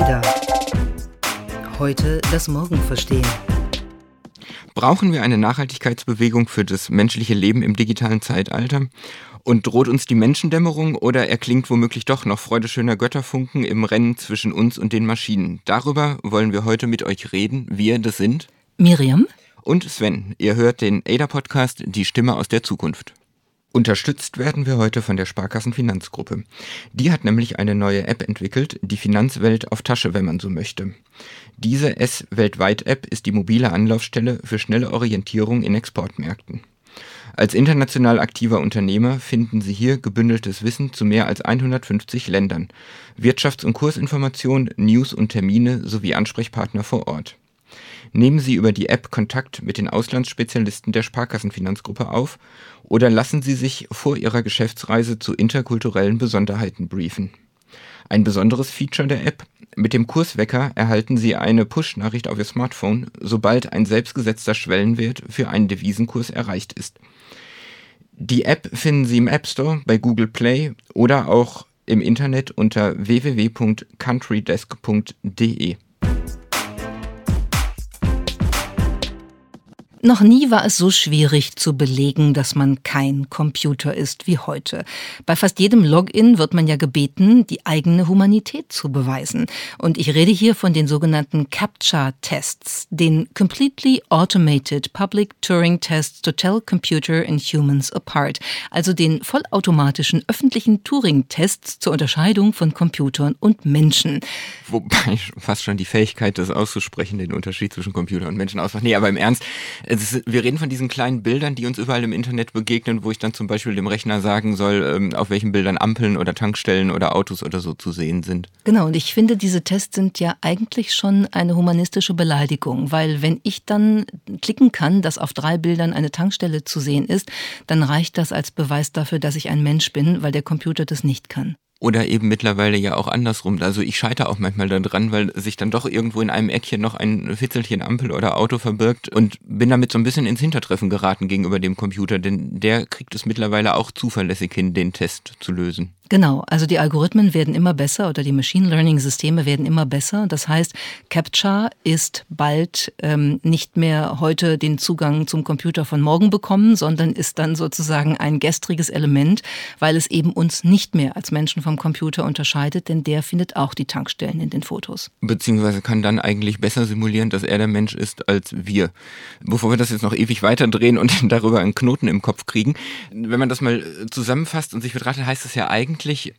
Ada. Heute das Morgen verstehen. Brauchen wir eine Nachhaltigkeitsbewegung für das menschliche Leben im digitalen Zeitalter? Und droht uns die Menschendämmerung oder erklingt womöglich doch noch freudeschöner Götterfunken im Rennen zwischen uns und den Maschinen? Darüber wollen wir heute mit euch reden. Wir, das sind Miriam und Sven. Ihr hört den ADA-Podcast Die Stimme aus der Zukunft. Unterstützt werden wir heute von der Sparkassenfinanzgruppe. Die hat nämlich eine neue App entwickelt, die Finanzwelt auf Tasche, wenn man so möchte. Diese S-Weltweit-App ist die mobile Anlaufstelle für schnelle Orientierung in Exportmärkten. Als international aktiver Unternehmer finden Sie hier gebündeltes Wissen zu mehr als 150 Ländern, Wirtschafts- und Kursinformationen, News und Termine sowie Ansprechpartner vor Ort. Nehmen Sie über die App Kontakt mit den Auslandsspezialisten der Sparkassenfinanzgruppe auf oder lassen Sie sich vor Ihrer Geschäftsreise zu interkulturellen Besonderheiten briefen. Ein besonderes Feature der App, mit dem Kurswecker erhalten Sie eine Push-Nachricht auf Ihr Smartphone, sobald ein selbstgesetzter Schwellenwert für einen Devisenkurs erreicht ist. Die App finden Sie im App Store, bei Google Play oder auch im Internet unter www.countrydesk.de. Noch nie war es so schwierig zu belegen, dass man kein Computer ist wie heute. Bei fast jedem Login wird man ja gebeten, die eigene Humanität zu beweisen. Und ich rede hier von den sogenannten CAPTCHA-Tests, den Completely Automated Public Turing Tests to Tell Computer and Humans Apart, also den vollautomatischen öffentlichen Turing-Tests zur Unterscheidung von Computern und Menschen. Wobei fast schon die Fähigkeit, das auszusprechen, den Unterschied zwischen Computer und Menschen ausmacht. Nee, aber im Ernst, ist, wir reden von diesen kleinen Bildern, die uns überall im Internet begegnen, wo ich dann zum Beispiel dem Rechner sagen soll, ähm, auf welchen Bildern Ampeln oder Tankstellen oder Autos oder so zu sehen sind. Genau, und ich finde, diese Tests sind ja eigentlich schon eine humanistische Beleidigung, weil wenn ich dann klicken kann, dass auf drei Bildern eine Tankstelle zu sehen ist, dann reicht das als Beweis dafür, dass ich ein Mensch bin, weil der Computer das nicht kann. Oder eben mittlerweile ja auch andersrum. Also ich scheitere auch manchmal daran, weil sich dann doch irgendwo in einem Eckchen noch ein Fitzelchen Ampel oder Auto verbirgt und bin damit so ein bisschen ins Hintertreffen geraten gegenüber dem Computer, denn der kriegt es mittlerweile auch zuverlässig hin, den Test zu lösen. Genau, also die Algorithmen werden immer besser oder die Machine Learning Systeme werden immer besser. Das heißt, CAPTCHA ist bald ähm, nicht mehr heute den Zugang zum Computer von morgen bekommen, sondern ist dann sozusagen ein gestriges Element, weil es eben uns nicht mehr als Menschen vom Computer unterscheidet, denn der findet auch die Tankstellen in den Fotos. Beziehungsweise kann dann eigentlich besser simulieren, dass er der Mensch ist als wir. Bevor wir das jetzt noch ewig weiterdrehen und darüber einen Knoten im Kopf kriegen, wenn man das mal zusammenfasst und sich betrachtet, heißt es ja eigentlich, eigentlich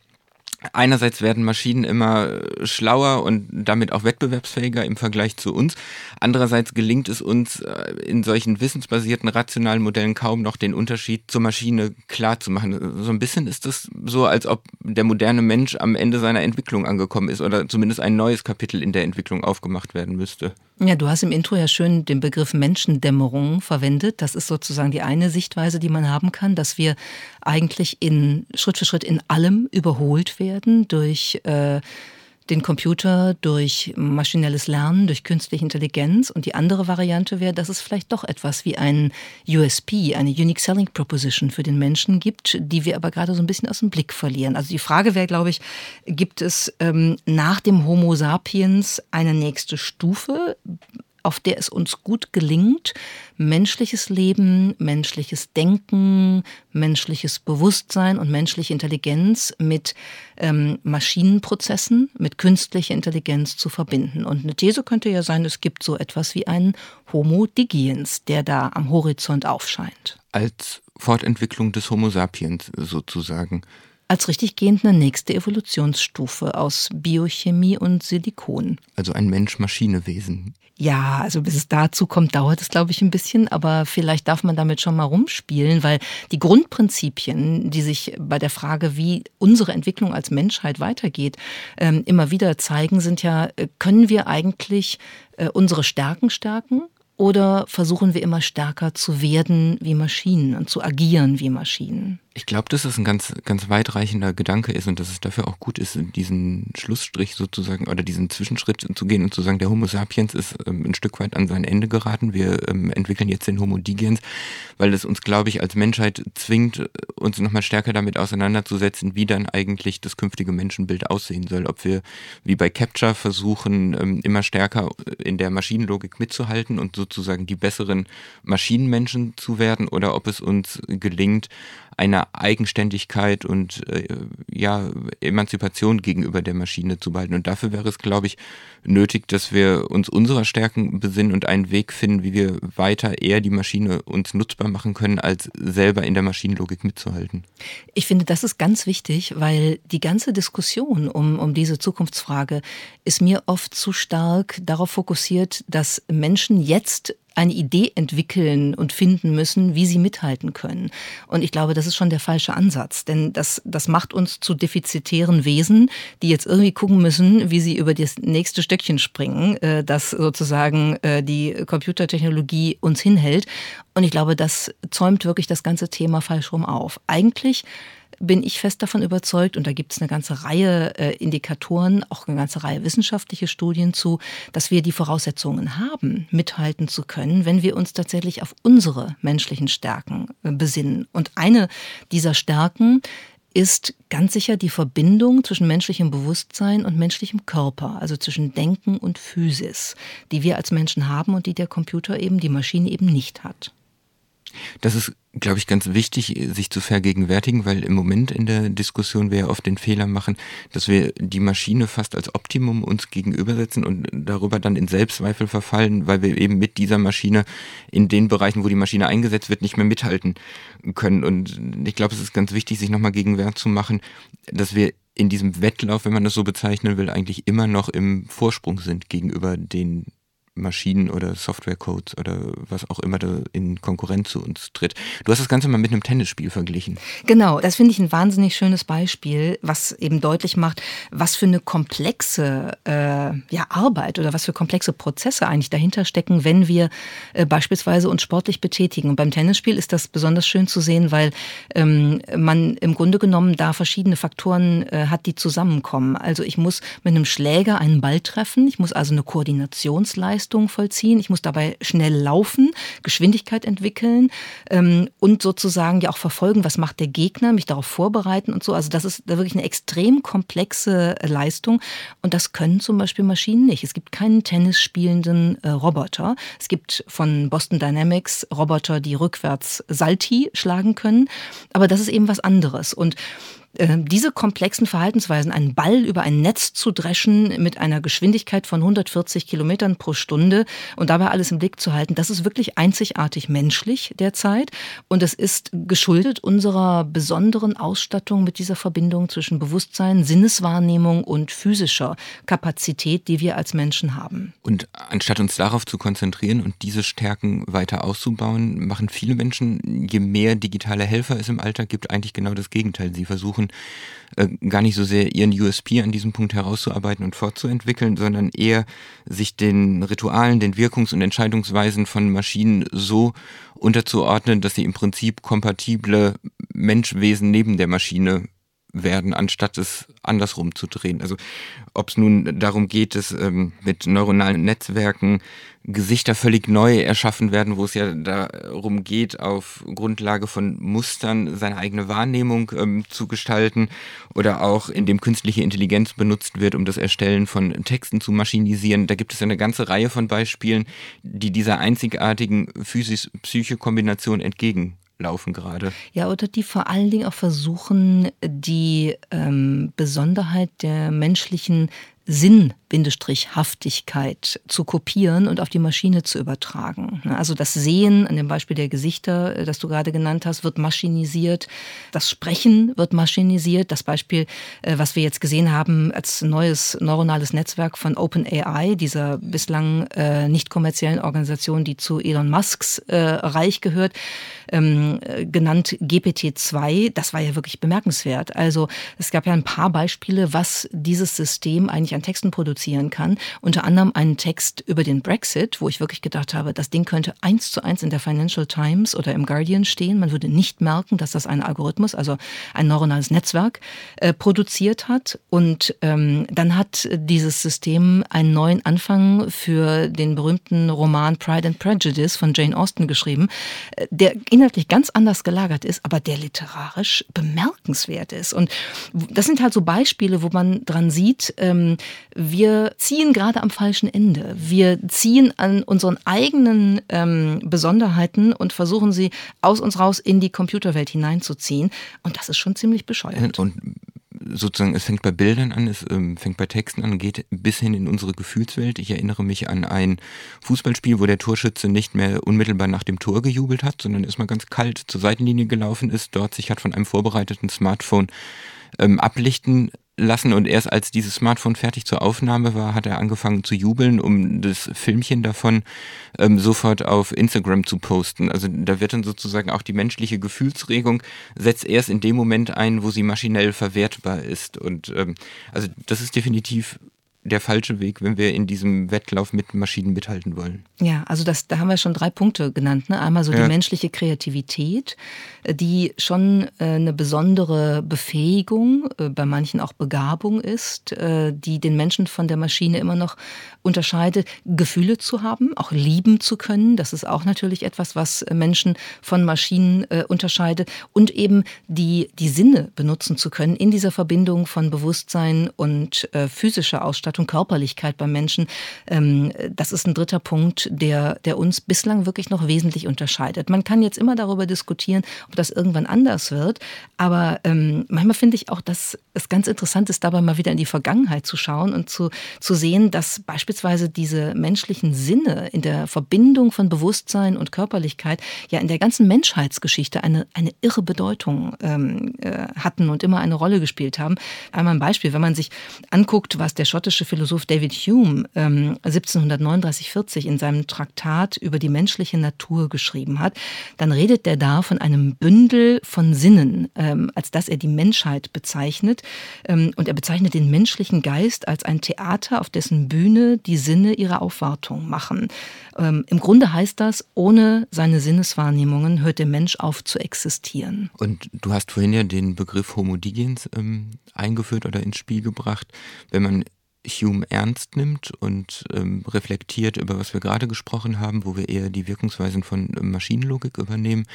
Einerseits werden Maschinen immer äh, schlauer und damit auch wettbewerbsfähiger im Vergleich zu uns. Andererseits gelingt es uns äh, in solchen wissensbasierten rationalen Modellen kaum noch den Unterschied zur Maschine klar zu machen. So ein bisschen ist es so, als ob der moderne Mensch am Ende seiner Entwicklung angekommen ist oder zumindest ein neues Kapitel in der Entwicklung aufgemacht werden müsste. Ja, du hast im Intro ja schön den Begriff Menschendämmerung verwendet. Das ist sozusagen die eine Sichtweise, die man haben kann, dass wir eigentlich in Schritt für Schritt in allem überholt werden durch äh, den Computer durch maschinelles Lernen, durch künstliche Intelligenz. Und die andere Variante wäre, dass es vielleicht doch etwas wie ein USP, eine Unique Selling Proposition für den Menschen gibt, die wir aber gerade so ein bisschen aus dem Blick verlieren. Also die Frage wäre, glaube ich, gibt es ähm, nach dem Homo sapiens eine nächste Stufe? Auf der es uns gut gelingt, menschliches Leben, menschliches Denken, menschliches Bewusstsein und menschliche Intelligenz mit ähm, Maschinenprozessen, mit künstlicher Intelligenz zu verbinden. Und eine These könnte ja sein, es gibt so etwas wie einen Homo digiens, der da am Horizont aufscheint. Als Fortentwicklung des Homo sapiens sozusagen als richtig gehend eine nächste Evolutionsstufe aus Biochemie und Silikon. Also ein Mensch-Maschine-Wesen. Ja, also bis es dazu kommt, dauert es, glaube ich, ein bisschen, aber vielleicht darf man damit schon mal rumspielen, weil die Grundprinzipien, die sich bei der Frage, wie unsere Entwicklung als Menschheit weitergeht, ähm, immer wieder zeigen, sind ja, äh, können wir eigentlich äh, unsere Stärken stärken? Oder versuchen wir immer stärker zu werden wie Maschinen und zu agieren wie Maschinen? Ich glaube, dass es ein ganz, ganz weitreichender Gedanke ist und dass es dafür auch gut ist, diesen Schlussstrich sozusagen oder diesen Zwischenschritt zu gehen und zu sagen, der Homo sapiens ist ähm, ein Stück weit an sein Ende geraten. Wir ähm, entwickeln jetzt den Homo digens, weil es uns, glaube ich, als Menschheit zwingt, uns nochmal stärker damit auseinanderzusetzen, wie dann eigentlich das künftige Menschenbild aussehen soll. Ob wir wie bei Capture versuchen, ähm, immer stärker in der Maschinenlogik mitzuhalten und sozusagen die besseren Maschinenmenschen zu werden oder ob es uns gelingt, eine Eigenständigkeit und äh, ja, Emanzipation gegenüber der Maschine zu behalten. Und dafür wäre es, glaube ich, nötig, dass wir uns unserer Stärken besinnen und einen Weg finden, wie wir weiter eher die Maschine uns nutzbar machen können, als selber in der Maschinenlogik mitzuhalten. Ich finde, das ist ganz wichtig, weil die ganze Diskussion um, um diese Zukunftsfrage ist mir oft zu stark darauf fokussiert, dass Menschen jetzt eine Idee entwickeln und finden müssen, wie sie mithalten können. Und ich glaube, das ist schon der falsche Ansatz, denn das, das macht uns zu defizitären Wesen, die jetzt irgendwie gucken müssen, wie sie über das nächste Stöckchen springen, äh, das sozusagen äh, die Computertechnologie uns hinhält. Und ich glaube, das zäumt wirklich das ganze Thema falsch rum auf. Eigentlich bin ich fest davon überzeugt, und da gibt es eine ganze Reihe äh, Indikatoren, auch eine ganze Reihe wissenschaftliche Studien zu, dass wir die Voraussetzungen haben, mithalten zu können, wenn wir uns tatsächlich auf unsere menschlichen Stärken äh, besinnen. Und eine dieser Stärken ist ganz sicher die Verbindung zwischen menschlichem Bewusstsein und menschlichem Körper, also zwischen Denken und Physis, die wir als Menschen haben und die der Computer eben, die Maschine eben nicht hat. Das ist, glaube ich, ganz wichtig, sich zu vergegenwärtigen, weil im Moment in der Diskussion wir ja oft den Fehler machen, dass wir die Maschine fast als Optimum uns gegenübersetzen und darüber dann in Selbstzweifel verfallen, weil wir eben mit dieser Maschine in den Bereichen, wo die Maschine eingesetzt wird, nicht mehr mithalten können. Und ich glaube, es ist ganz wichtig, sich nochmal gegenwärtig zu machen, dass wir in diesem Wettlauf, wenn man das so bezeichnen will, eigentlich immer noch im Vorsprung sind gegenüber den Maschinen oder Softwarecodes oder was auch immer da in Konkurrenz zu uns tritt. Du hast das Ganze mal mit einem Tennisspiel verglichen. Genau, das finde ich ein wahnsinnig schönes Beispiel, was eben deutlich macht, was für eine komplexe äh, ja, Arbeit oder was für komplexe Prozesse eigentlich dahinter stecken, wenn wir äh, beispielsweise uns sportlich betätigen. Und beim Tennisspiel ist das besonders schön zu sehen, weil ähm, man im Grunde genommen da verschiedene Faktoren äh, hat, die zusammenkommen. Also ich muss mit einem Schläger einen Ball treffen, ich muss also eine Koordinationsleistung Leistung vollziehen. Ich muss dabei schnell laufen, Geschwindigkeit entwickeln ähm, und sozusagen ja auch verfolgen, was macht der Gegner, mich darauf vorbereiten und so. Also das ist wirklich eine extrem komplexe äh, Leistung und das können zum Beispiel Maschinen nicht. Es gibt keinen Tennis spielenden äh, Roboter. Es gibt von Boston Dynamics Roboter, die rückwärts Salti schlagen können, aber das ist eben was anderes und diese komplexen Verhaltensweisen, einen Ball über ein Netz zu dreschen mit einer Geschwindigkeit von 140 Kilometern pro Stunde und dabei alles im Blick zu halten, das ist wirklich einzigartig menschlich derzeit und es ist geschuldet unserer besonderen Ausstattung mit dieser Verbindung zwischen Bewusstsein, Sinneswahrnehmung und physischer Kapazität, die wir als Menschen haben. Und anstatt uns darauf zu konzentrieren und diese Stärken weiter auszubauen, machen viele Menschen, je mehr digitale Helfer es im Alltag gibt, eigentlich genau das Gegenteil. Sie versuchen versuchen, äh, gar nicht so sehr ihren USP an diesem Punkt herauszuarbeiten und fortzuentwickeln, sondern eher sich den Ritualen, den Wirkungs- und Entscheidungsweisen von Maschinen so unterzuordnen, dass sie im Prinzip kompatible Menschwesen neben der Maschine werden, anstatt es andersrum zu drehen. Also ob es nun darum geht, dass ähm, mit neuronalen Netzwerken Gesichter völlig neu erschaffen werden, wo es ja darum geht, auf Grundlage von Mustern seine eigene Wahrnehmung ähm, zu gestalten oder auch indem künstliche Intelligenz benutzt wird, um das Erstellen von Texten zu maschinisieren. Da gibt es eine ganze Reihe von Beispielen, die dieser einzigartigen Physis-Psyche-Kombination entgegen laufen gerade. Ja, oder die vor allen Dingen auch versuchen, die ähm, Besonderheit der menschlichen Sinn-Haftigkeit zu kopieren und auf die Maschine zu übertragen. Also das Sehen, an dem Beispiel der Gesichter, äh, das du gerade genannt hast, wird maschinisiert. Das Sprechen wird maschinisiert. Das Beispiel, äh, was wir jetzt gesehen haben als neues neuronales Netzwerk von OpenAI, dieser bislang äh, nicht kommerziellen Organisation, die zu Elon Musks Reich gehört, ähm, genannt GPT-2, das war ja wirklich bemerkenswert. Also es gab ja ein paar Beispiele, was dieses System eigentlich an Texten produzieren kann. Unter anderem einen Text über den Brexit, wo ich wirklich gedacht habe, das Ding könnte eins zu eins in der Financial Times oder im Guardian stehen. Man würde nicht merken, dass das ein Algorithmus, also ein neuronales Netzwerk, äh, produziert hat. Und ähm, dann hat dieses System einen neuen Anfang für den berühmten Roman Pride and Prejudice von Jane Austen geschrieben, äh, der inhaltlich ganz anders gelagert ist, aber der literarisch bemerkenswert ist. Und das sind halt so Beispiele, wo man dran sieht, ähm, wir ziehen gerade am falschen Ende. Wir ziehen an unseren eigenen ähm, Besonderheiten und versuchen sie aus uns raus in die Computerwelt hineinzuziehen. Und das ist schon ziemlich bescheuert. Und sozusagen, es fängt bei Bildern an, es ähm, fängt bei Texten an, geht bis hin in unsere Gefühlswelt. Ich erinnere mich an ein Fußballspiel, wo der Torschütze nicht mehr unmittelbar nach dem Tor gejubelt hat, sondern erstmal ganz kalt zur Seitenlinie gelaufen ist, dort sich hat von einem vorbereiteten Smartphone ähm, ablichten lassen und erst als dieses Smartphone fertig zur Aufnahme war, hat er angefangen zu jubeln, um das Filmchen davon ähm, sofort auf Instagram zu posten. Also da wird dann sozusagen auch die menschliche Gefühlsregung setzt erst in dem Moment ein, wo sie maschinell verwertbar ist. Und ähm, also das ist definitiv der falsche Weg, wenn wir in diesem Wettlauf mit Maschinen mithalten wollen. Ja, also das, da haben wir schon drei Punkte genannt. Ne? Einmal so ja. die menschliche Kreativität, äh, die schon äh, eine besondere Befähigung, äh, bei manchen auch Begabung ist, die den Menschen von der Maschine immer noch unterscheidet, Gefühle zu haben, auch lieben zu können. Das ist auch natürlich etwas, was Menschen von Maschinen unterscheidet. Und eben die, die Sinne benutzen zu können in dieser Verbindung von Bewusstsein und physischer Ausstattung und Körperlichkeit beim Menschen. Ähm, das ist ein dritter Punkt, der, der uns bislang wirklich noch wesentlich unterscheidet. Man kann jetzt immer darüber diskutieren, ob das irgendwann anders wird, aber ähm, manchmal finde ich auch, dass es ganz interessant ist, dabei mal wieder in die Vergangenheit zu schauen und zu, zu sehen, dass beispielsweise diese menschlichen Sinne in der Verbindung von Bewusstsein und Körperlichkeit ja in der ganzen Menschheitsgeschichte eine, eine irre Bedeutung ähm, äh, hatten und immer eine Rolle gespielt haben. Einmal ein Beispiel, wenn man sich anguckt, was der schottische Philosoph David Hume ähm, 1739-40 in seinem Traktat über die menschliche Natur geschrieben hat, dann redet er da von einem Bündel von Sinnen, ähm, als dass er die Menschheit bezeichnet. Ähm, und er bezeichnet den menschlichen Geist als ein Theater, auf dessen Bühne die Sinne ihre Aufwartung machen. Ähm, Im Grunde heißt das, ohne seine Sinneswahrnehmungen hört der Mensch auf zu existieren. Und du hast vorhin ja den Begriff Homo digens ähm, eingeführt oder ins Spiel gebracht. Wenn man Hume ernst nimmt und ähm, reflektiert, über was wir gerade gesprochen haben, wo wir eher die Wirkungsweisen von Maschinenlogik übernehmen,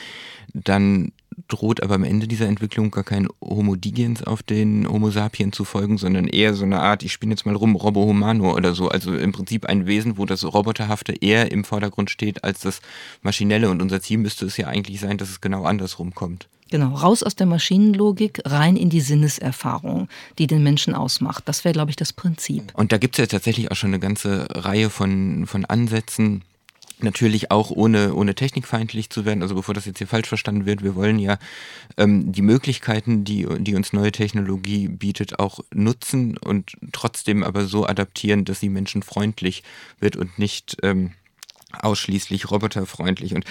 dann droht aber am Ende dieser Entwicklung gar kein Homo digens auf den Homo sapien zu folgen, sondern eher so eine Art, ich spiele jetzt mal rum, Robo Humano oder so. Also im Prinzip ein Wesen, wo das Roboterhafte eher im Vordergrund steht als das Maschinelle. Und unser Ziel müsste es ja eigentlich sein, dass es genau andersrum kommt. Genau, raus aus der Maschinenlogik, rein in die Sinneserfahrung, die den Menschen ausmacht. Das wäre, glaube ich, das Prinzip. Und da gibt es ja tatsächlich auch schon eine ganze Reihe von, von Ansätzen, natürlich auch ohne, ohne technikfeindlich zu werden, also bevor das jetzt hier falsch verstanden wird, wir wollen ja ähm, die Möglichkeiten, die, die uns neue Technologie bietet, auch nutzen und trotzdem aber so adaptieren, dass sie menschenfreundlich wird und nicht ähm, ausschließlich roboterfreundlich. Und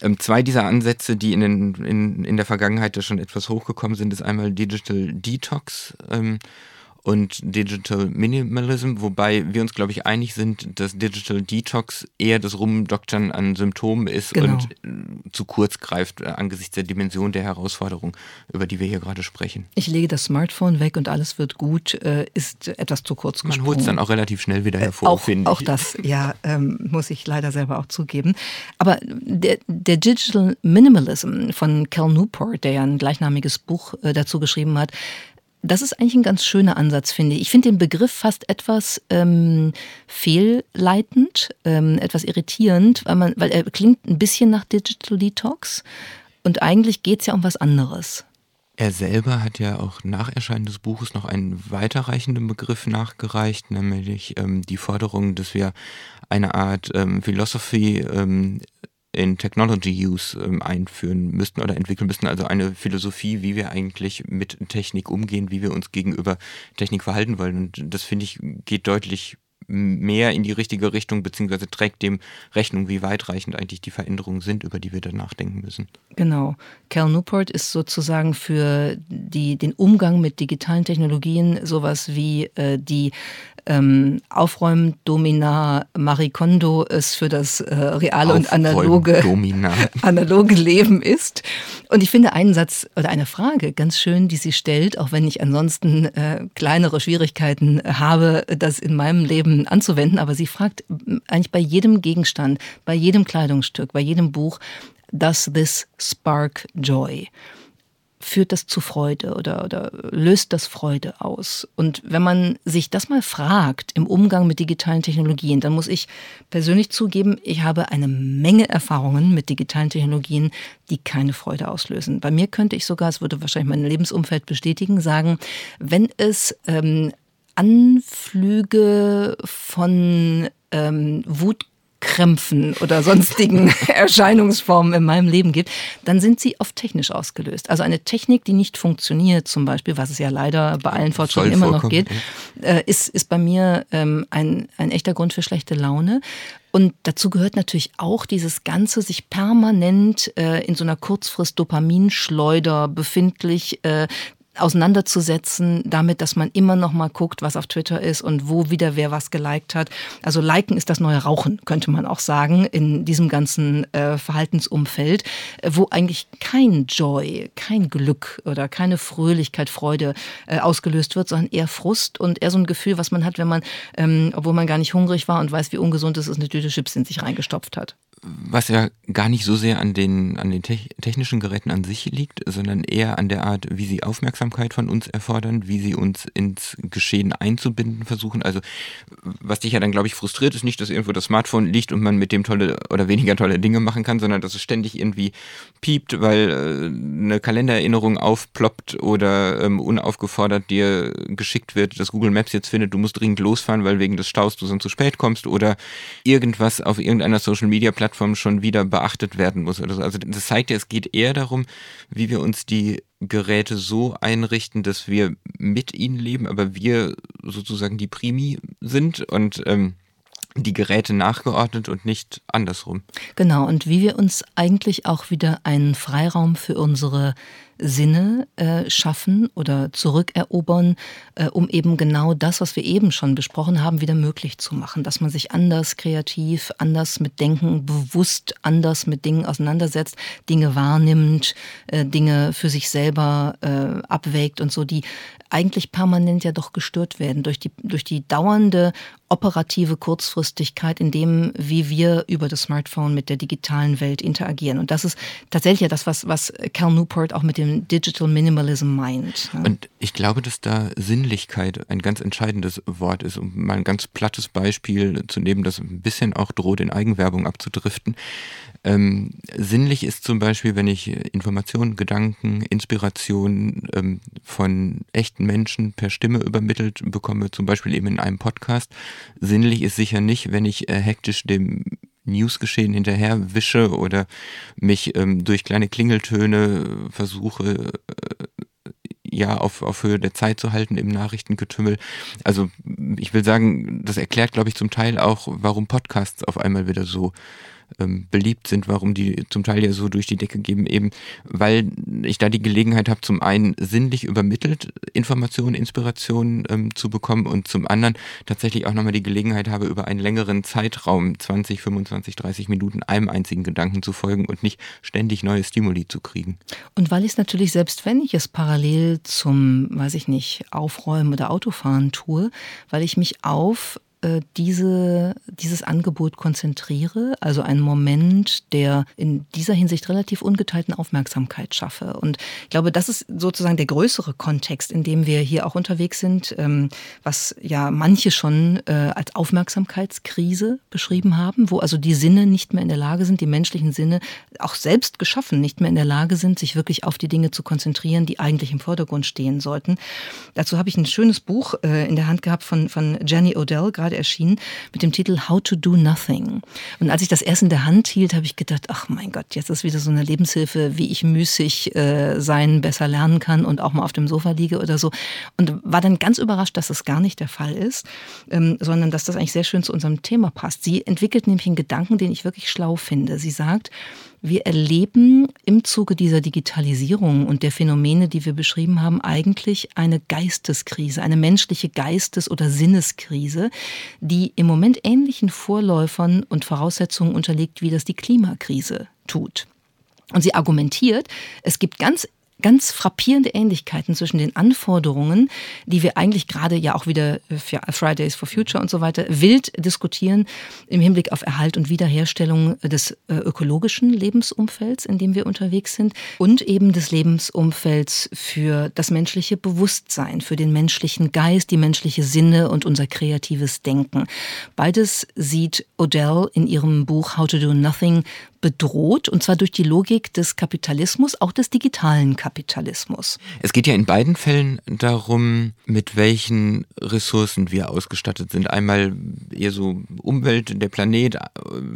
ähm, zwei dieser Ansätze, die in, den, in, in der Vergangenheit da schon etwas hochgekommen sind, ist einmal Digital Detox. Ähm, und Digital Minimalism, wobei wir uns, glaube ich, einig sind, dass Digital Detox eher das Rumdoktern an Symptomen ist genau. und äh, zu kurz greift äh, angesichts der Dimension der Herausforderung, über die wir hier gerade sprechen. Ich lege das Smartphone weg und alles wird gut, äh, ist etwas zu kurz gesprungen. Man holt es dann auch relativ schnell wieder hervor, auch, finde ich. Auch das, ja, ähm, muss ich leider selber auch zugeben. Aber der, der Digital Minimalism von Cal Newport, der ja ein gleichnamiges Buch dazu geschrieben hat, das ist eigentlich ein ganz schöner Ansatz, finde ich. Ich finde den Begriff fast etwas ähm, fehlleitend, ähm, etwas irritierend, weil, man, weil er klingt ein bisschen nach Digital Detox und eigentlich geht es ja um was anderes. Er selber hat ja auch nach Erscheinen des Buches noch einen weiterreichenden Begriff nachgereicht, nämlich ähm, die Forderung, dass wir eine Art ähm, Philosophy ähm, in Technology Use ähm, einführen müssten oder entwickeln müssten. Also eine Philosophie, wie wir eigentlich mit Technik umgehen, wie wir uns gegenüber Technik verhalten wollen. Und das finde ich geht deutlich mehr in die richtige Richtung, beziehungsweise trägt dem Rechnung, wie weitreichend eigentlich die Veränderungen sind, über die wir dann nachdenken müssen. Genau. Cal Newport ist sozusagen für die, den Umgang mit digitalen Technologien sowas wie äh, die ähm, Aufräumen, Domina, Marie Kondo es für das äh, reale und analoge, analoge Leben ist. Und ich finde einen Satz oder eine Frage ganz schön, die sie stellt, auch wenn ich ansonsten äh, kleinere Schwierigkeiten habe, das in meinem Leben anzuwenden. Aber sie fragt eigentlich bei jedem Gegenstand, bei jedem Kleidungsstück, bei jedem Buch, does this spark joy? Führt das zu Freude oder, oder löst das Freude aus? Und wenn man sich das mal fragt im Umgang mit digitalen Technologien, dann muss ich persönlich zugeben, ich habe eine Menge Erfahrungen mit digitalen Technologien, die keine Freude auslösen. Bei mir könnte ich sogar, es würde wahrscheinlich mein Lebensumfeld bestätigen, sagen, wenn es ähm, Anflüge von ähm, Wut Krämpfen oder sonstigen Erscheinungsformen in meinem Leben gibt, dann sind sie oft technisch ausgelöst. Also eine Technik, die nicht funktioniert, zum Beispiel, was es ja leider bei allen Fortschritten immer noch geht, äh, ist, ist bei mir ähm, ein, ein echter Grund für schlechte Laune. Und dazu gehört natürlich auch dieses Ganze, sich permanent äh, in so einer Kurzfrist Dopaminschleuder befindlich äh, auseinanderzusetzen damit, dass man immer noch mal guckt, was auf Twitter ist und wo wieder wer was geliked hat. Also liken ist das neue Rauchen, könnte man auch sagen, in diesem ganzen äh, Verhaltensumfeld, wo eigentlich kein Joy, kein Glück oder keine Fröhlichkeit, Freude äh, ausgelöst wird, sondern eher Frust und eher so ein Gefühl, was man hat, wenn man, ähm, obwohl man gar nicht hungrig war und weiß, wie ungesund es ist, eine Tüte Chips in sich reingestopft hat was ja gar nicht so sehr an den, an den technischen Geräten an sich liegt, sondern eher an der Art, wie sie Aufmerksamkeit von uns erfordern, wie sie uns ins Geschehen einzubinden versuchen. Also was dich ja dann, glaube ich, frustriert, ist nicht, dass irgendwo das Smartphone liegt und man mit dem tolle oder weniger tolle Dinge machen kann, sondern dass es ständig irgendwie piept, weil äh, eine Kalendererinnerung aufploppt oder ähm, unaufgefordert dir geschickt wird, dass Google Maps jetzt findet, du musst dringend losfahren, weil wegen des Staus du sonst zu spät kommst oder irgendwas auf irgendeiner Social Media Plattform Plattform schon wieder beachtet werden muss. Oder so. Also das zeigt ja, es geht eher darum, wie wir uns die Geräte so einrichten, dass wir mit ihnen leben, aber wir sozusagen die Primi sind und ähm, die Geräte nachgeordnet und nicht andersrum. Genau, und wie wir uns eigentlich auch wieder einen Freiraum für unsere Sinne äh, schaffen oder zurückerobern, äh, um eben genau das, was wir eben schon besprochen haben, wieder möglich zu machen. Dass man sich anders kreativ, anders mit Denken, bewusst anders mit Dingen auseinandersetzt, Dinge wahrnimmt, äh, Dinge für sich selber äh, abwägt und so, die eigentlich permanent ja doch gestört werden durch die, durch die dauernde operative Kurzfristigkeit in dem, wie wir über das Smartphone mit der digitalen Welt interagieren. Und das ist tatsächlich ja das, was, was Cal Newport auch mit dem Digital Minimalism meint. Und ich glaube, dass da Sinnlichkeit ein ganz entscheidendes Wort ist. Um mal ein ganz plattes Beispiel zu nehmen, das ein bisschen auch droht, in Eigenwerbung abzudriften. Ähm, sinnlich ist zum Beispiel, wenn ich Informationen, Gedanken, Inspiration ähm, von echten Menschen per Stimme übermittelt bekomme, zum Beispiel eben in einem Podcast. Sinnlich ist sicher nicht, wenn ich äh, hektisch dem Newsgeschehen hinterher wische oder mich ähm, durch kleine Klingeltöne versuche, äh, ja, auf, auf Höhe der Zeit zu halten im Nachrichtengetümmel. Also ich will sagen, das erklärt, glaube ich, zum Teil auch, warum Podcasts auf einmal wieder so ähm, beliebt sind, warum die zum Teil ja so durch die Decke gehen, eben weil ich da die Gelegenheit habe, zum einen sinnlich übermittelt Informationen, Inspirationen ähm, zu bekommen und zum anderen tatsächlich auch nochmal die Gelegenheit habe, über einen längeren Zeitraum, 20, 25, 30 Minuten, einem einzigen Gedanken zu folgen und nicht ständig neue Stimuli zu kriegen. Und weil ich es natürlich, selbst wenn ich es parallel zum, weiß ich nicht, Aufräumen oder Autofahren tue, weil ich mich auf diese, dieses Angebot konzentriere, also einen Moment, der in dieser Hinsicht relativ ungeteilten Aufmerksamkeit schaffe. Und ich glaube, das ist sozusagen der größere Kontext, in dem wir hier auch unterwegs sind, ähm, was ja manche schon äh, als Aufmerksamkeitskrise beschrieben haben, wo also die Sinne nicht mehr in der Lage sind, die menschlichen Sinne auch selbst geschaffen nicht mehr in der Lage sind, sich wirklich auf die Dinge zu konzentrieren, die eigentlich im Vordergrund stehen sollten. Dazu habe ich ein schönes Buch äh, in der Hand gehabt von, von Jenny Odell, gerade gerade erschienen, mit dem Titel How to Do Nothing. Und als ich das erst in der Hand hielt, habe ich gedacht, ach mein Gott, jetzt ist wieder so eine Lebenshilfe, wie ich müßig äh, sein besser lernen kann und auch mal auf dem Sofa liege oder so. Und war dann ganz überrascht, dass das gar nicht der Fall ist, ähm, sondern dass das eigentlich sehr schön zu unserem Thema passt. Sie entwickelt nämlich einen Gedanken, den ich wirklich schlau finde. Sie sagt, Wir erleben im Zuge dieser Digitalisierung und der Phänomene, die wir beschrieben haben, eigentlich eine Geisteskrise, eine menschliche Geistes- oder Sinneskrise, die im Moment ähnlichen Vorläufern und Voraussetzungen unterliegt, wie das die Klimakrise tut. Und sie argumentiert, es gibt ganz ganz frappierende Ähnlichkeiten zwischen den Anforderungen, die wir eigentlich gerade ja auch wieder für Fridays for Future und so weiter wild diskutieren im Hinblick auf Erhalt und Wiederherstellung des äh, ökologischen Lebensumfelds, in dem wir unterwegs sind und eben des Lebensumfelds für das menschliche Bewusstsein, für den menschlichen Geist, die menschliche Sinne und unser kreatives Denken. Beides sieht Odell in ihrem Buch How to Do Nothing bedroht, und zwar durch die Logik des Kapitalismus, auch des digitalen Kapitalismus. Es geht ja in beiden Fällen darum, mit welchen Ressourcen wir ausgestattet sind. Einmal eher so Umwelt, der Planet äh,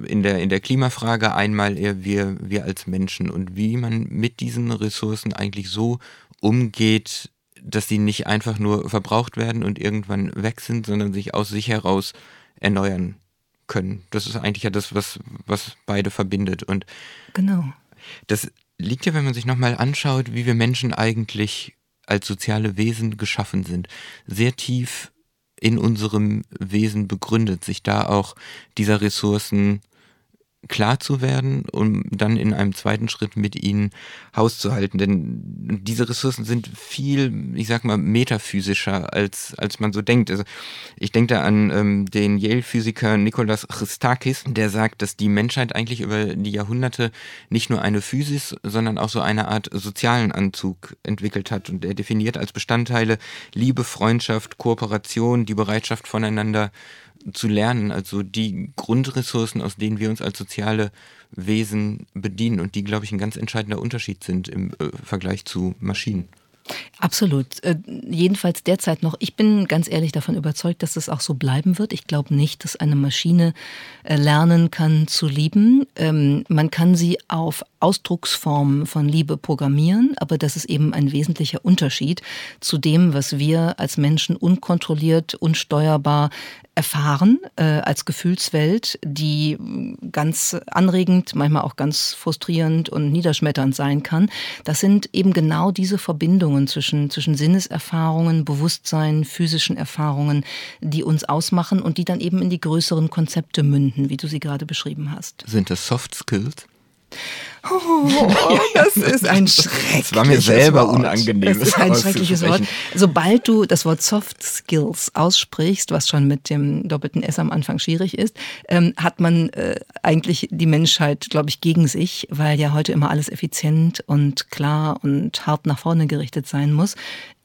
in der, in der Klimafrage, einmal eher wir, wir als Menschen und wie man mit diesen Ressourcen eigentlich so umgeht, dass sie nicht einfach nur verbraucht werden und irgendwann weg sind, sondern sich aus sich heraus erneuern können. Das ist eigentlich ja das, was, was beide verbindet. Und genau. Das liegt ja, wenn man sich nochmal anschaut, wie wir Menschen eigentlich als soziale Wesen geschaffen sind, sehr tief in unserem Wesen begründet, sich da auch dieser Ressourcen klar zu werden, um dann in einem zweiten Schritt mit ihnen Haus zu halten. Denn diese Ressourcen sind viel, ich sag mal, metaphysischer, als, als man so denkt. Also ich denke da an ähm, den Yale-Physiker Nikolaus Christakis, der sagt, dass die Menschheit eigentlich über die Jahrhunderte nicht nur eine Physis, sondern auch so eine Art sozialen Anzug entwickelt hat. Und er definiert als Bestandteile Liebe, Freundschaft, Kooperation, die Bereitschaft voneinander zu lernen, also die Grundressourcen, aus denen wir uns als soziale Wesen bedienen und die, glaube ich, ein ganz entscheidender Unterschied sind im äh, Vergleich zu Maschinen. Absolut. Äh, jedenfalls derzeit noch. Ich bin ganz ehrlich davon überzeugt, dass es auch so bleiben wird. Ich glaube nicht, dass eine Maschine äh, lernen kann zu lieben. Ähm, man kann sie auf Ausdrucksformen von Liebe programmieren, aber das ist eben ein wesentlicher Unterschied zu dem, was wir als Menschen unkontrolliert, unsteuerbar erfahren äh, als Gefühlswelt, die ganz anregend, manchmal auch ganz frustrierend und niederschmetternd sein kann. Das sind eben genau diese Verbindungen zwischen, zwischen Sinneserfahrungen, Bewusstsein, physischen Erfahrungen, die uns ausmachen und die dann eben in die größeren Konzepte münden, wie du sie gerade beschrieben hast. Sind das Soft Skills? Oh, das ist ein schreckliches Das war mir selber Wort. unangenehm. Das ist ein schreckliches Wort. Sobald du das Wort Soft Skills aussprichst, was schon mit dem doppelten S am Anfang schwierig ist, ähm, hat man äh, eigentlich die Menschheit, glaube ich, gegen sich, weil ja heute immer alles effizient und klar und hart nach vorne gerichtet sein muss.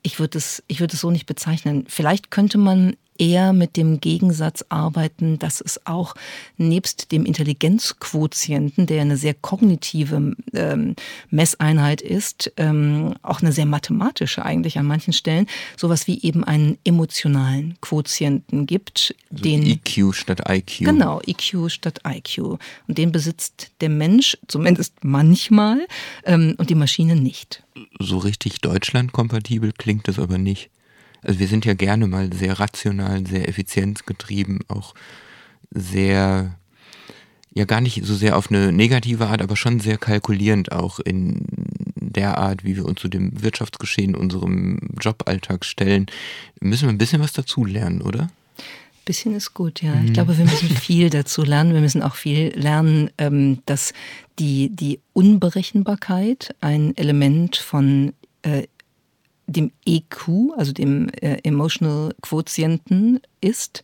Ich würde es, ich würde es so nicht bezeichnen. Vielleicht könnte man eher mit dem Gegensatz arbeiten, dass es auch nebst dem Intelligenzquotienten, der eine sehr kognitive ähm, Messeinheit ist, ähm, auch eine sehr mathematische eigentlich an manchen Stellen, sowas wie eben einen emotionalen Quotienten gibt. Also den EQ statt IQ. Genau, EQ statt IQ. Und den besitzt der Mensch zumindest manchmal ähm, und die Maschine nicht. So richtig Deutschland-kompatibel klingt das aber nicht. Also wir sind ja gerne mal sehr rational, sehr effizienzgetrieben, auch sehr, ja gar nicht so sehr auf eine negative Art, aber schon sehr kalkulierend auch in der Art, wie wir uns zu dem Wirtschaftsgeschehen, unserem Joballtag stellen. Müssen wir ein bisschen was dazu lernen, oder? Bisschen ist gut, ja. Ich glaube, wir müssen viel dazu lernen. Wir müssen auch viel lernen, ähm, dass die, die Unberechenbarkeit ein Element von äh, dem EQ, also dem äh, Emotional Quotienten ist.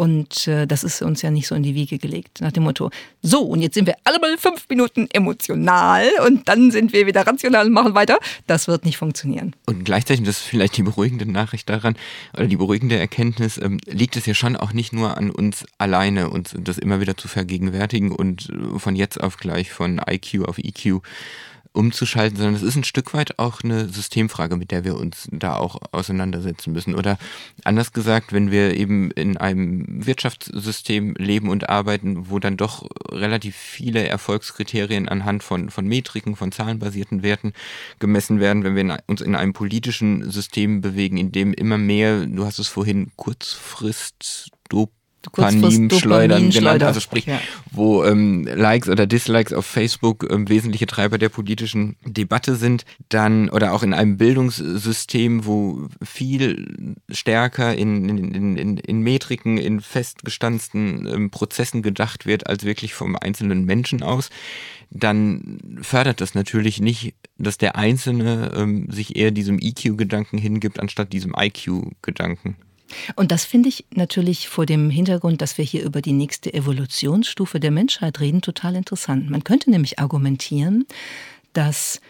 Und äh, das ist uns ja nicht so in die Wiege gelegt. Nach dem Motto, so, und jetzt sind wir alle mal fünf Minuten emotional und dann sind wir wieder rational und machen weiter. Das wird nicht funktionieren. Und gleichzeitig, das ist vielleicht die beruhigende Nachricht daran, oder die beruhigende Erkenntnis, ähm, liegt es ja schon auch nicht nur an uns alleine, uns das immer wieder zu vergegenwärtigen und äh, von jetzt auf gleich von IQ auf EQ umzuschalten, sondern es ist ein Stück weit auch eine Systemfrage, mit der wir uns da auch auseinandersetzen müssen. Oder anders gesagt, wenn wir eben in einem Wirtschaftssystem leben und arbeiten, wo dann doch relativ viele Erfolgskriterien anhand von, von Metriken, von zahlenbasierten Werten gemessen werden, wenn wir uns in einem politischen System bewegen, in dem immer mehr, du hast es vorhin Kurzfrist, Dopamin schleudern genannt, also sprich, ja. wo ähm, Likes oder Dislikes auf Facebook ähm, wesentliche Treiber der politischen Debatte sind, dann oder auch in einem Bildungssystem, wo viel stärker in, in, in, in Metriken, in festgestanzten ähm, Prozessen gedacht wird, als wirklich vom einzelnen Menschen aus, dann fördert das natürlich nicht, dass der Einzelne ähm, sich eher diesem EQ-Gedanken hingibt, anstatt diesem IQ-Gedanken. Und das finde ich natürlich vor dem Hintergrund, dass wir hier über die nächste Evolutionsstufe der Menschheit reden, total interessant. Man könnte nämlich argumentieren, dass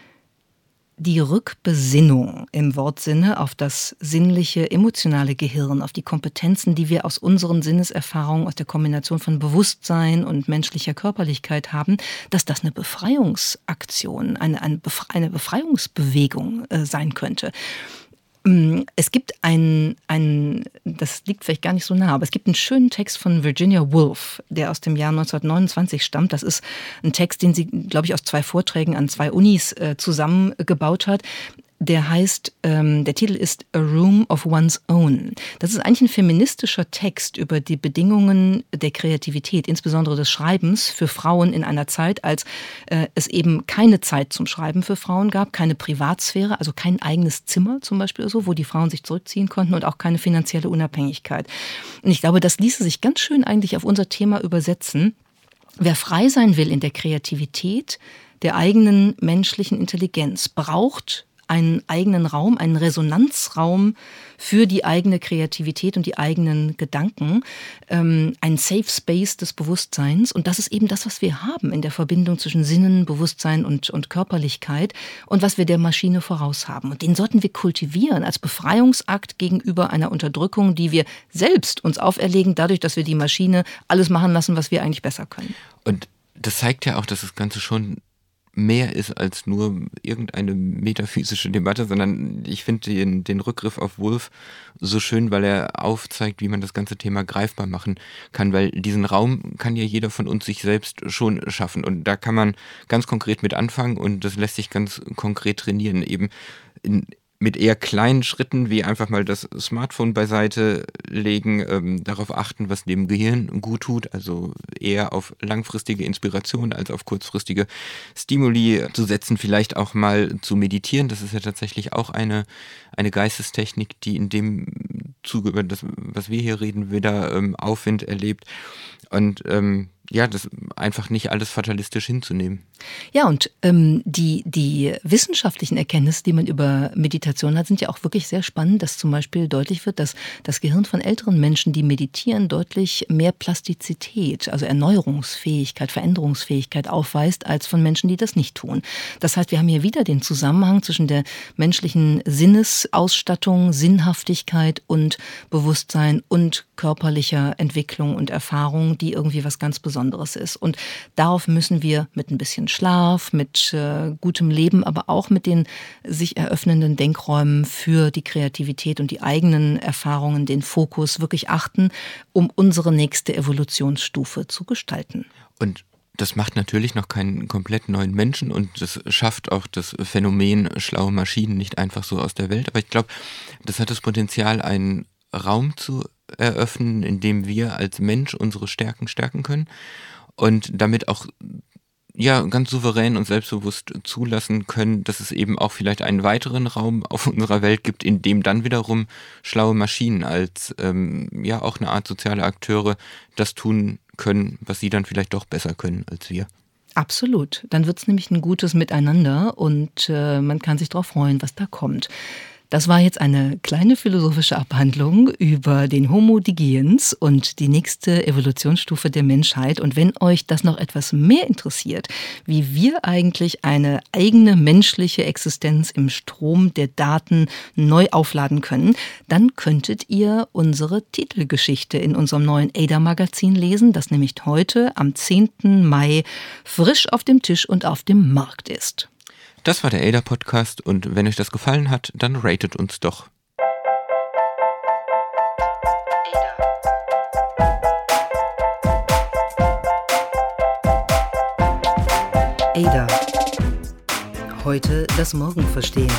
die Rückbesinnung im Wortsinne auf das sinnliche, emotionale Gehirn, auf die Kompetenzen, die wir aus unseren Sinneserfahrungen, aus der Kombination von Bewusstsein und menschlicher Körperlichkeit haben, dass das eine Befreiungsaktion, eine, eine Befreiungsbewegung äh, sein könnte. Mm, es gibt einen, einen, das liegt vielleicht gar nicht so nah, aber es gibt einen schönen Text von Virginia Woolf, der aus dem Jahr 1929 stammt. Das ist ein Text, den sie, glaube ich, aus zwei Vorträgen an zwei Unis äh, zusammengebaut hat der heißt, ähm, der Titel ist A Room of One's Own. Das ist eigentlich ein feministischer Text über die Bedingungen der Kreativität, insbesondere des Schreibens für Frauen in einer Zeit, als äh, es eben keine Zeit zum Schreiben für Frauen gab, keine Privatsphäre, also kein eigenes Zimmer zum Beispiel so, wo die Frauen sich zurückziehen konnten und auch keine finanzielle Unabhängigkeit. Und ich glaube, das ließe sich ganz schön eigentlich auf unser Thema übersetzen. Wer frei sein will in der Kreativität, der eigenen menschlichen Intelligenz, braucht einen eigenen Raum, einen Resonanzraum für die eigene Kreativität und die eigenen Gedanken, ähm, ein Safe Space des Bewusstseins. Und das ist eben das, was wir haben in der Verbindung zwischen Sinnen, Bewusstsein und, und Körperlichkeit und was wir der Maschine voraus haben. Und den sollten wir kultivieren als Befreiungsakt gegenüber einer Unterdrückung, die wir selbst uns auferlegen, dadurch, dass wir die Maschine alles machen lassen, was wir eigentlich besser können. Und das zeigt ja auch, dass das Ganze schon mehr ist als nur irgendeine metaphysische Debatte, sondern ich finde den, den Rückgriff auf Wolf so schön, weil er aufzeigt, wie man das ganze Thema greifbar machen kann, weil diesen Raum kann ja jeder von uns sich selbst schon schaffen. Und da kann man ganz konkret mit anfangen und das lässt sich ganz konkret trainieren, eben in, mit eher kleinen Schritten wie einfach mal das Smartphone beiseite legen, ähm, darauf achten, was dem Gehirn gut tut, also eher auf langfristige Inspiration als auf kurzfristige Stimuli zu setzen, vielleicht auch mal zu meditieren. Das ist ja tatsächlich auch eine, eine Geistestechnik, die in dem Zuge, über das, was wir hier reden, wieder ähm, Aufwind erlebt. Und ähm, ja, das einfach nicht alles fatalistisch hinzunehmen. Ja, und ähm, die, die wissenschaftlichen Erkenntnisse, die man über Meditation hat, sind ja auch wirklich sehr spannend, dass zum Beispiel deutlich wird, dass das Gehirn von älteren Menschen, die meditieren, deutlich mehr Plastizität, also Erneuerungsfähigkeit, Veränderungsfähigkeit aufweist, als von Menschen, die das nicht tun. Das heißt, wir haben hier wieder den Zusammenhang zwischen der menschlichen Sinnesausstattung, Sinnhaftigkeit und Bewusstsein und körperlicher Entwicklung und Erfahrung, die irgendwie was ganz Besonderes Besonderes ist. Und darauf müssen wir mit ein bisschen Schlaf, mit äh, gutem Leben, aber auch mit den sich eröffnenden Denkräumen für die Kreativität und die eigenen Erfahrungen, den Fokus wirklich achten, um unsere nächste Evolutionsstufe zu gestalten. Und das macht natürlich noch keinen komplett neuen Menschen und das schafft auch das Phänomen schlaue Maschinen nicht einfach so aus der Welt. Aber ich glaube, das hat das Potenzial, einen Raum zu eröffnen, in dem wir als Mensch unsere Stärken stärken können und damit auch ja, ganz souverän und selbstbewusst zulassen können, dass es eben auch vielleicht einen weiteren Raum auf unserer Welt gibt, in dem dann wiederum schlaue Maschinen als ähm, ja auch eine Art soziale Akteure das tun können, was sie dann vielleicht doch besser können als wir. Absolut. Dann wird es nämlich ein gutes Miteinander und äh, man kann sich darauf freuen, was da kommt. Das war jetzt eine kleine philosophische Abhandlung über den Homo digiens und die nächste Evolutionsstufe der Menschheit. Und wenn euch das noch etwas mehr interessiert, wie wir eigentlich eine eigene menschliche Existenz im Strom der Daten neu aufladen können, dann könntet ihr unsere Titelgeschichte in unserem neuen ADA-Magazin lesen, das nämlich heute am 10. Mai frisch auf dem Tisch und auf dem Markt ist. Das war der Ada Podcast und wenn euch das gefallen hat, dann ratet uns doch. Ada. Heute das Morgen verstehen.